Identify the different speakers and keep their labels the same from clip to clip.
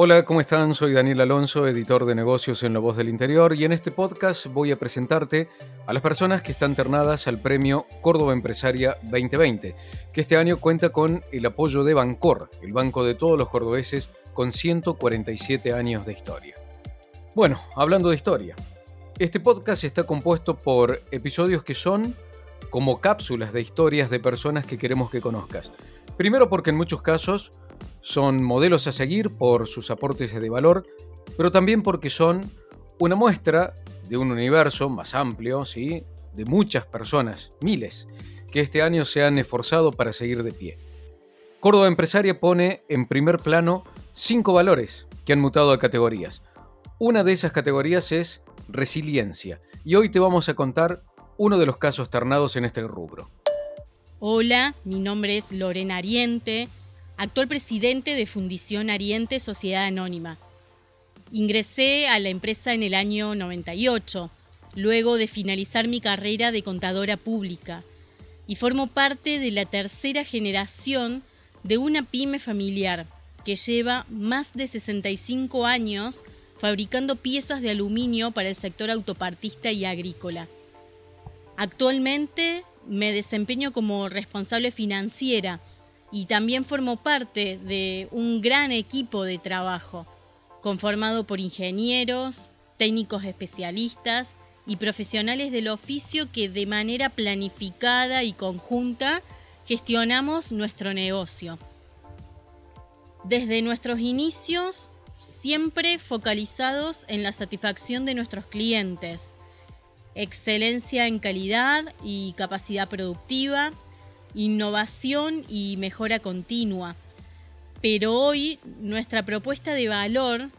Speaker 1: Hola, ¿cómo están? Soy Daniel Alonso, editor de negocios en La Voz del Interior, y en este podcast voy a presentarte a las personas que están ternadas al premio Córdoba Empresaria 2020, que este año cuenta con el apoyo de Bancor, el banco de todos los cordobeses con 147 años de historia. Bueno, hablando de historia, este podcast está compuesto por episodios que son como cápsulas de historias de personas que queremos que conozcas. Primero porque en muchos casos son modelos a seguir por sus aportes de valor, pero también porque son una muestra de un universo más amplio, ¿sí? de muchas personas, miles, que este año se han esforzado para seguir de pie. Córdoba Empresaria pone en primer plano cinco valores que han mutado a categorías. Una de esas categorías es resiliencia. Y hoy te vamos a contar uno de los casos ternados en este rubro.
Speaker 2: Hola, mi nombre es Lorena Ariente, actual presidente de Fundición Ariente Sociedad Anónima. Ingresé a la empresa en el año 98, luego de finalizar mi carrera de contadora pública, y formo parte de la tercera generación de una pyme familiar que lleva más de 65 años fabricando piezas de aluminio para el sector autopartista y agrícola. Actualmente me desempeño como responsable financiera y también formo parte de un gran equipo de trabajo, conformado por ingenieros, técnicos especialistas y profesionales del oficio que de manera planificada y conjunta gestionamos nuestro negocio. Desde nuestros inicios siempre focalizados en la satisfacción de nuestros clientes, excelencia en calidad y capacidad productiva, innovación y mejora continua. Pero hoy nuestra propuesta de valor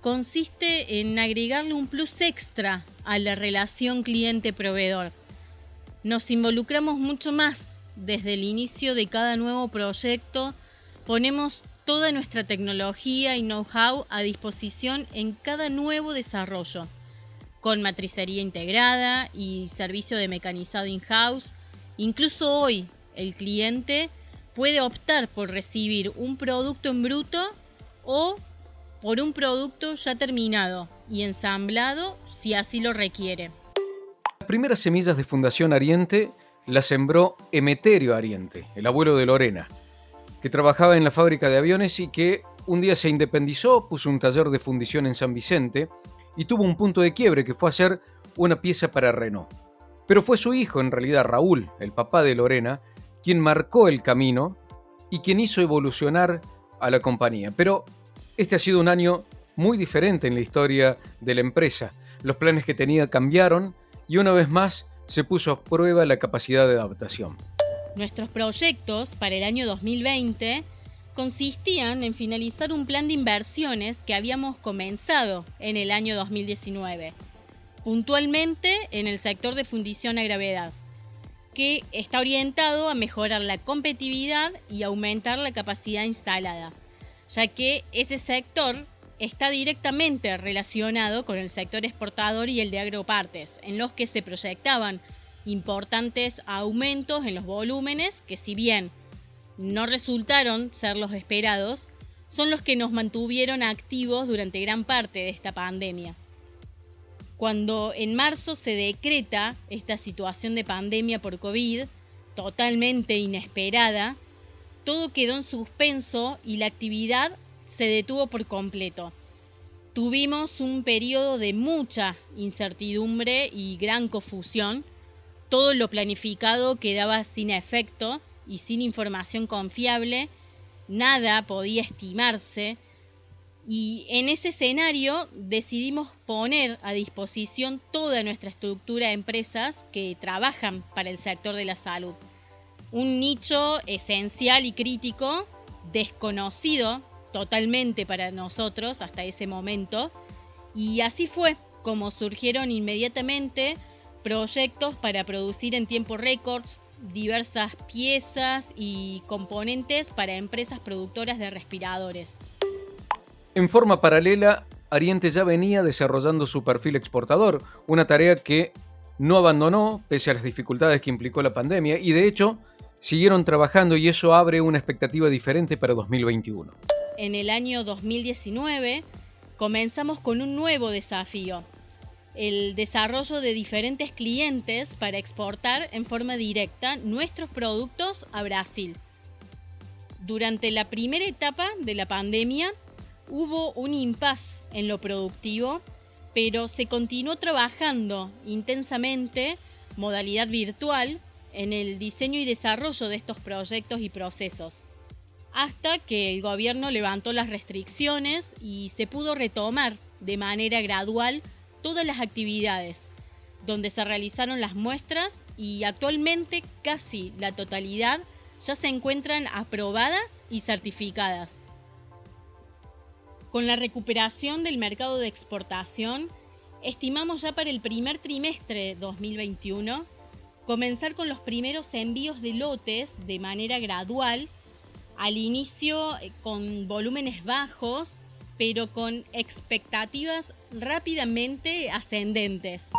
Speaker 2: consiste en agregarle un plus extra a la relación cliente-proveedor. Nos involucramos mucho más desde el inicio de cada nuevo proyecto, ponemos toda nuestra tecnología y know-how a disposición en cada nuevo desarrollo, con matricería integrada y servicio de mecanizado in-house. Incluso hoy el cliente puede optar por recibir un producto en bruto o por un producto ya terminado y ensamblado si así lo requiere.
Speaker 1: Las primeras semillas de Fundación Ariente las sembró Emeterio Ariente, el abuelo de Lorena, que trabajaba en la fábrica de aviones y que un día se independizó, puso un taller de fundición en San Vicente y tuvo un punto de quiebre que fue hacer una pieza para Renault. Pero fue su hijo, en realidad Raúl, el papá de Lorena, quien marcó el camino y quien hizo evolucionar a la compañía. Pero este ha sido un año muy diferente en la historia de la empresa. Los planes que tenía cambiaron y una vez más se puso a prueba la capacidad de adaptación.
Speaker 2: Nuestros proyectos para el año 2020 consistían en finalizar un plan de inversiones que habíamos comenzado en el año 2019, puntualmente en el sector de fundición a gravedad, que está orientado a mejorar la competitividad y aumentar la capacidad instalada, ya que ese sector está directamente relacionado con el sector exportador y el de agropartes, en los que se proyectaban importantes aumentos en los volúmenes que si bien no resultaron ser los esperados, son los que nos mantuvieron activos durante gran parte de esta pandemia. Cuando en marzo se decreta esta situación de pandemia por COVID, totalmente inesperada, todo quedó en suspenso y la actividad se detuvo por completo. Tuvimos un periodo de mucha incertidumbre y gran confusión, todo lo planificado quedaba sin efecto y sin información confiable, nada podía estimarse y en ese escenario decidimos poner a disposición toda nuestra estructura de empresas que trabajan para el sector de la salud. Un nicho esencial y crítico, desconocido totalmente para nosotros hasta ese momento. Y así fue como surgieron inmediatamente proyectos para producir en tiempo récord diversas piezas y componentes para empresas productoras de respiradores.
Speaker 1: En forma paralela, Ariente ya venía desarrollando su perfil exportador, una tarea que no abandonó pese a las dificultades que implicó la pandemia y de hecho siguieron trabajando y eso abre una expectativa diferente para 2021.
Speaker 2: En el año 2019 comenzamos con un nuevo desafío, el desarrollo de diferentes clientes para exportar en forma directa nuestros productos a Brasil. Durante la primera etapa de la pandemia hubo un impasse en lo productivo, pero se continuó trabajando intensamente, modalidad virtual, en el diseño y desarrollo de estos proyectos y procesos, hasta que el gobierno levantó las restricciones y se pudo retomar de manera gradual todas las actividades, donde se realizaron las muestras y actualmente casi la totalidad ya se encuentran aprobadas y certificadas. Con la recuperación del mercado de exportación, estimamos ya para el primer trimestre 2021 comenzar con los primeros envíos de lotes de manera gradual, al inicio eh, con volúmenes bajos, pero con expectativas rápidamente ascendentes.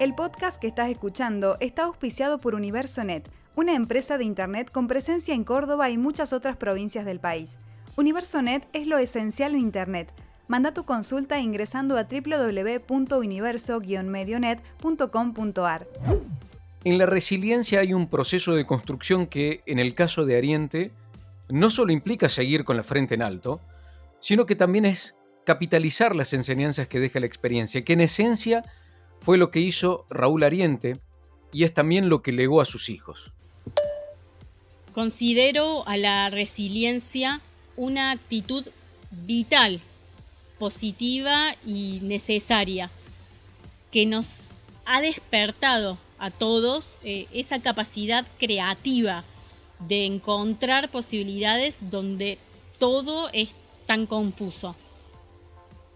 Speaker 3: El podcast que estás escuchando está auspiciado por UniversoNet, una empresa de Internet con presencia en Córdoba y muchas otras provincias del país. UniversoNet es lo esencial en Internet. Manda tu consulta ingresando a www.universo-medionet.com.ar.
Speaker 1: En la resiliencia hay un proceso de construcción que, en el caso de Ariente, no solo implica seguir con la frente en alto, sino que también es capitalizar las enseñanzas que deja la experiencia, que en esencia fue lo que hizo Raúl Ariente y es también lo que legó a sus hijos.
Speaker 2: Considero a la resiliencia una actitud vital, positiva y necesaria, que nos ha despertado a todos eh, esa capacidad creativa de encontrar posibilidades donde todo es tan confuso.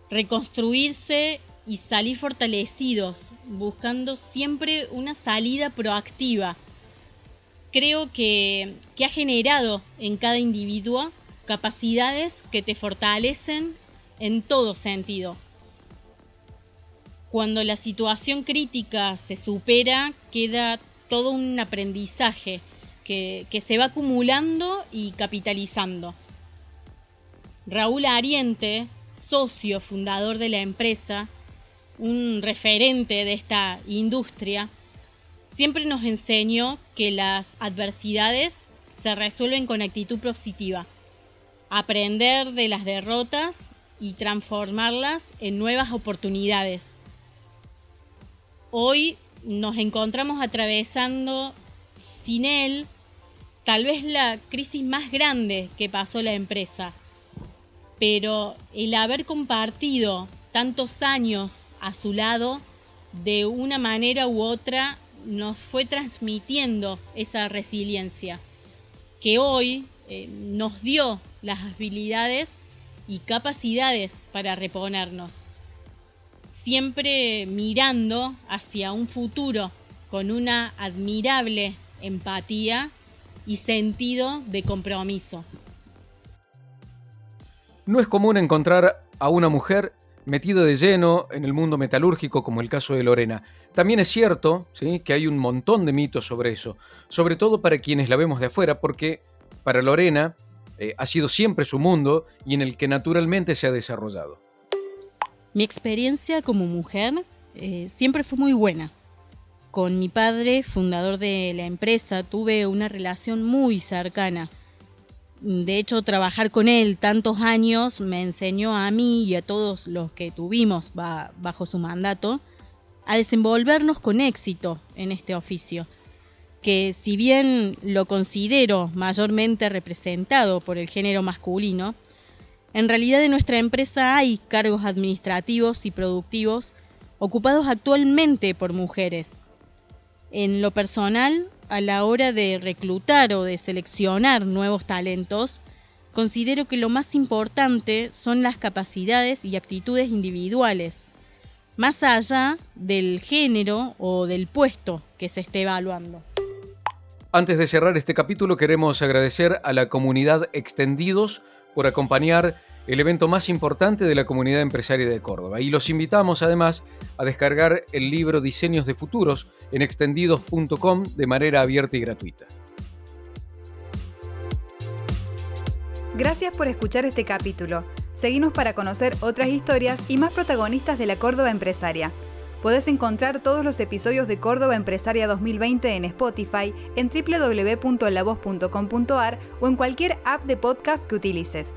Speaker 2: Reconstruirse y salir fortalecidos, buscando siempre una salida proactiva. Creo que, que ha generado en cada individuo capacidades que te fortalecen en todo sentido. Cuando la situación crítica se supera, queda todo un aprendizaje que, se va acumulando y capitalizando. Raúl Ariente, socio fundador de la empresa, un referente de esta industria, siempre nos enseñó que las adversidades se resuelven con actitud positiva aprender de las derrotas y transformarlas en nuevas oportunidades. Hoy nos encontramos atravesando sin él tal vez la crisis más grande que pasó la empresa, pero el haber compartido tantos años a su lado, de una manera u otra nos fue transmitiendo esa resiliencia, que hoy eh, nos dio las habilidades y capacidades para reponernos. Siempre mirando hacia un futuro con una admirable empatía y sentido de compromiso.
Speaker 1: No es común encontrar a una mujer metida de lleno en el mundo metalúrgico como el caso de Lorena. También es cierto ¿sí? que hay un montón de mitos sobre eso, sobre todo para quienes la vemos de afuera, porque para Lorena eh, ha sido siempre su mundo y en el que naturalmente se ha desarrollado.
Speaker 2: Mi experiencia como mujer eh, siempre fue muy buena. Con mi padre, fundador de la empresa, tuve una relación muy cercana. De hecho, trabajar con él tantos años me enseñó a mí y a todos los que tuvimos bajo su mandato a desenvolvernos con éxito en este oficio que si bien lo considero mayormente representado por el género masculino, en realidad en nuestra empresa hay cargos administrativos y productivos ocupados actualmente por mujeres. En lo personal, a la hora de reclutar o de seleccionar nuevos talentos, considero que lo más importante son las capacidades y aptitudes individuales, más allá del género o del puesto que se esté evaluando.
Speaker 1: Antes de cerrar este capítulo queremos agradecer a la comunidad Extendidos por acompañar el evento más importante de la comunidad empresaria de Córdoba. Y los invitamos además a descargar el libro Diseños de Futuros en extendidos.com de manera abierta y gratuita.
Speaker 3: Gracias por escuchar este capítulo. Seguimos para conocer otras historias y más protagonistas de la Córdoba empresaria. Podés encontrar todos los episodios de Córdoba Empresaria 2020 en Spotify, en www.lavoz.com.ar o en cualquier app de podcast que utilices.